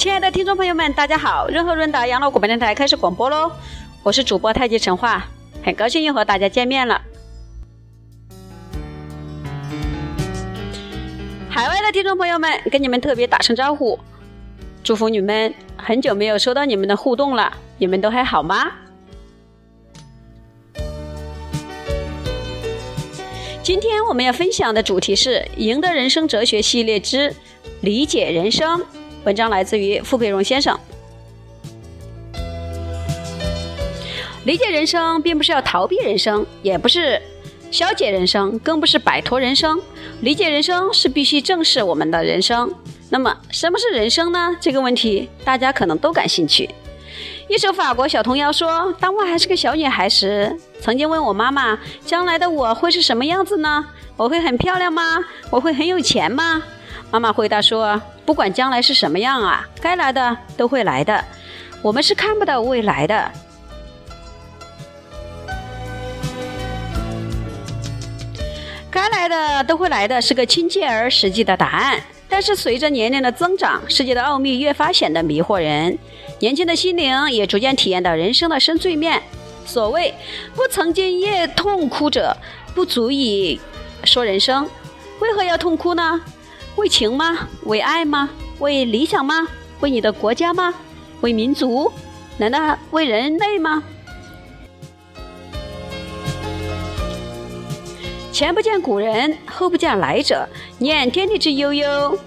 亲爱的听众朋友们，大家好！润和润达养老广播电台开始广播喽，我是主播太极陈化，很高兴又和大家见面了。海外的听众朋友们，跟你们特别打声招呼，祝福你们！很久没有收到你们的互动了，你们都还好吗？今天我们要分享的主题是《赢得人生哲学系列之理解人生》。文章来自于傅培荣先生。理解人生，并不是要逃避人生，也不是消解人生，更不是摆脱人生。理解人生是必须正视我们的人生。那么，什么是人生呢？这个问题大家可能都感兴趣。一首法国小童谣说：“当我还是个小女孩时，曾经问我妈妈，将来的我会是什么样子呢？我会很漂亮吗？我会很有钱吗？”妈妈回答说：“不管将来是什么样啊，该来的都会来的。我们是看不到未来的。该来的都会来的是个亲切而实际的答案。但是随着年龄的增长，世界的奥秘越发显得迷惑人，年轻的心灵也逐渐体验到人生的深邃面。所谓不曾经夜痛哭者，不足以说人生。为何要痛哭呢？”为情吗？为爱吗？为理想吗？为你的国家吗？为民族？难道为人类吗？前不见古人，后不见来者。念天地之悠悠，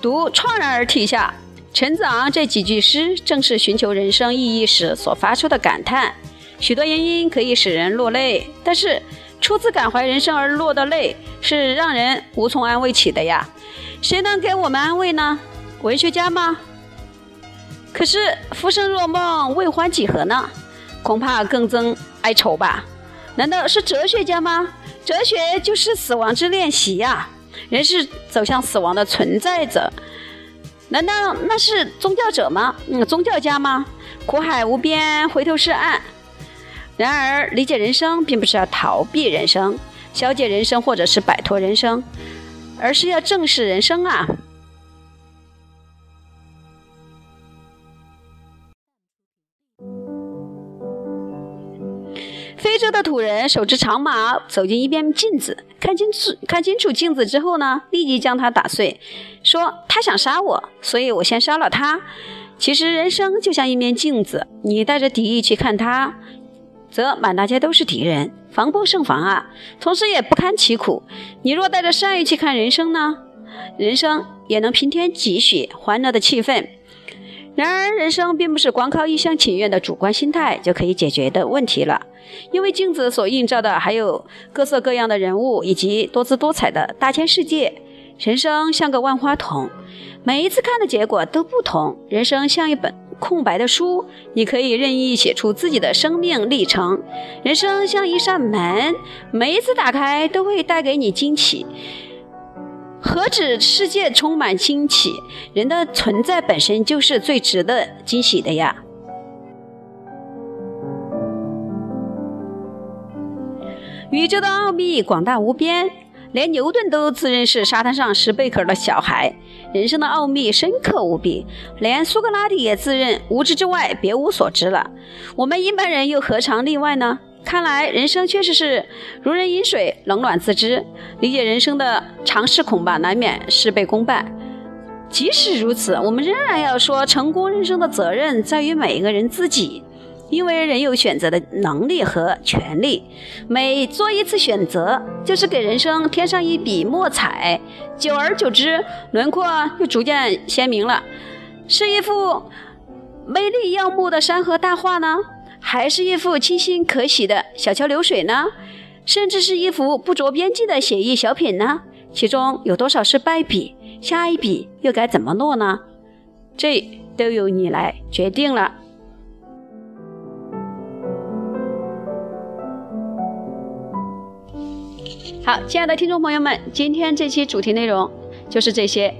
读怆然而涕下。陈子昂这几句诗，正是寻求人生意义时所发出的感叹。许多原因可以使人落泪，但是初次感怀人生而落的泪，是让人无从安慰起的呀。谁能给我们安慰呢？文学家吗？可是浮生若梦，为欢几何呢？恐怕更增哀愁吧。难道是哲学家吗？哲学就是死亡之练习呀。人是走向死亡的存在者。难道那是宗教者吗？嗯，宗教家吗？苦海无边，回头是岸。然而，理解人生，并不是要逃避人生、消解人生，或者是摆脱人生。而是要正视人生啊！非洲的土人手持长矛走进一面镜子，看清楚看清楚镜子之后呢，立即将它打碎，说：“他想杀我，所以我先杀了他。”其实人生就像一面镜子，你带着敌意去看它，则满大街都是敌人。防不胜防啊，同时也不堪其苦。你若带着善意去看人生呢，人生也能平添几许欢乐的气氛。然而，人生并不是光靠一厢情愿的主观心态就可以解决的问题了，因为镜子所映照的还有各色各样的人物以及多姿多彩的大千世界。人生像个万花筒，每一次看的结果都不同。人生像一本。空白的书，你可以任意写出自己的生命历程。人生像一扇门，每一次打开都会带给你惊喜。何止世界充满惊喜，人的存在本身就是最值得惊喜的呀！宇宙的奥秘广大无边。连牛顿都自认是沙滩上拾贝壳的小孩，人生的奥秘深刻无比。连苏格拉底也自认无知之外别无所知了。我们一般人又何尝例外呢？看来人生确实是如人饮水，冷暖自知。理解人生的常识，恐怕难免事倍功半。即使如此，我们仍然要说，成功人生的责任在于每一个人自己。因为人有选择的能力和权利，每做一次选择，就是给人生添上一笔墨彩。久而久之，轮廓就逐渐鲜明了。是一幅美丽耀目的山河大画呢，还是一幅清新可喜的小桥流水呢？甚至是一幅不着边际的写意小品呢？其中有多少是败笔？下一笔又该怎么落呢？这都由你来决定了。好，亲爱的听众朋友们，今天这期主题内容就是这些。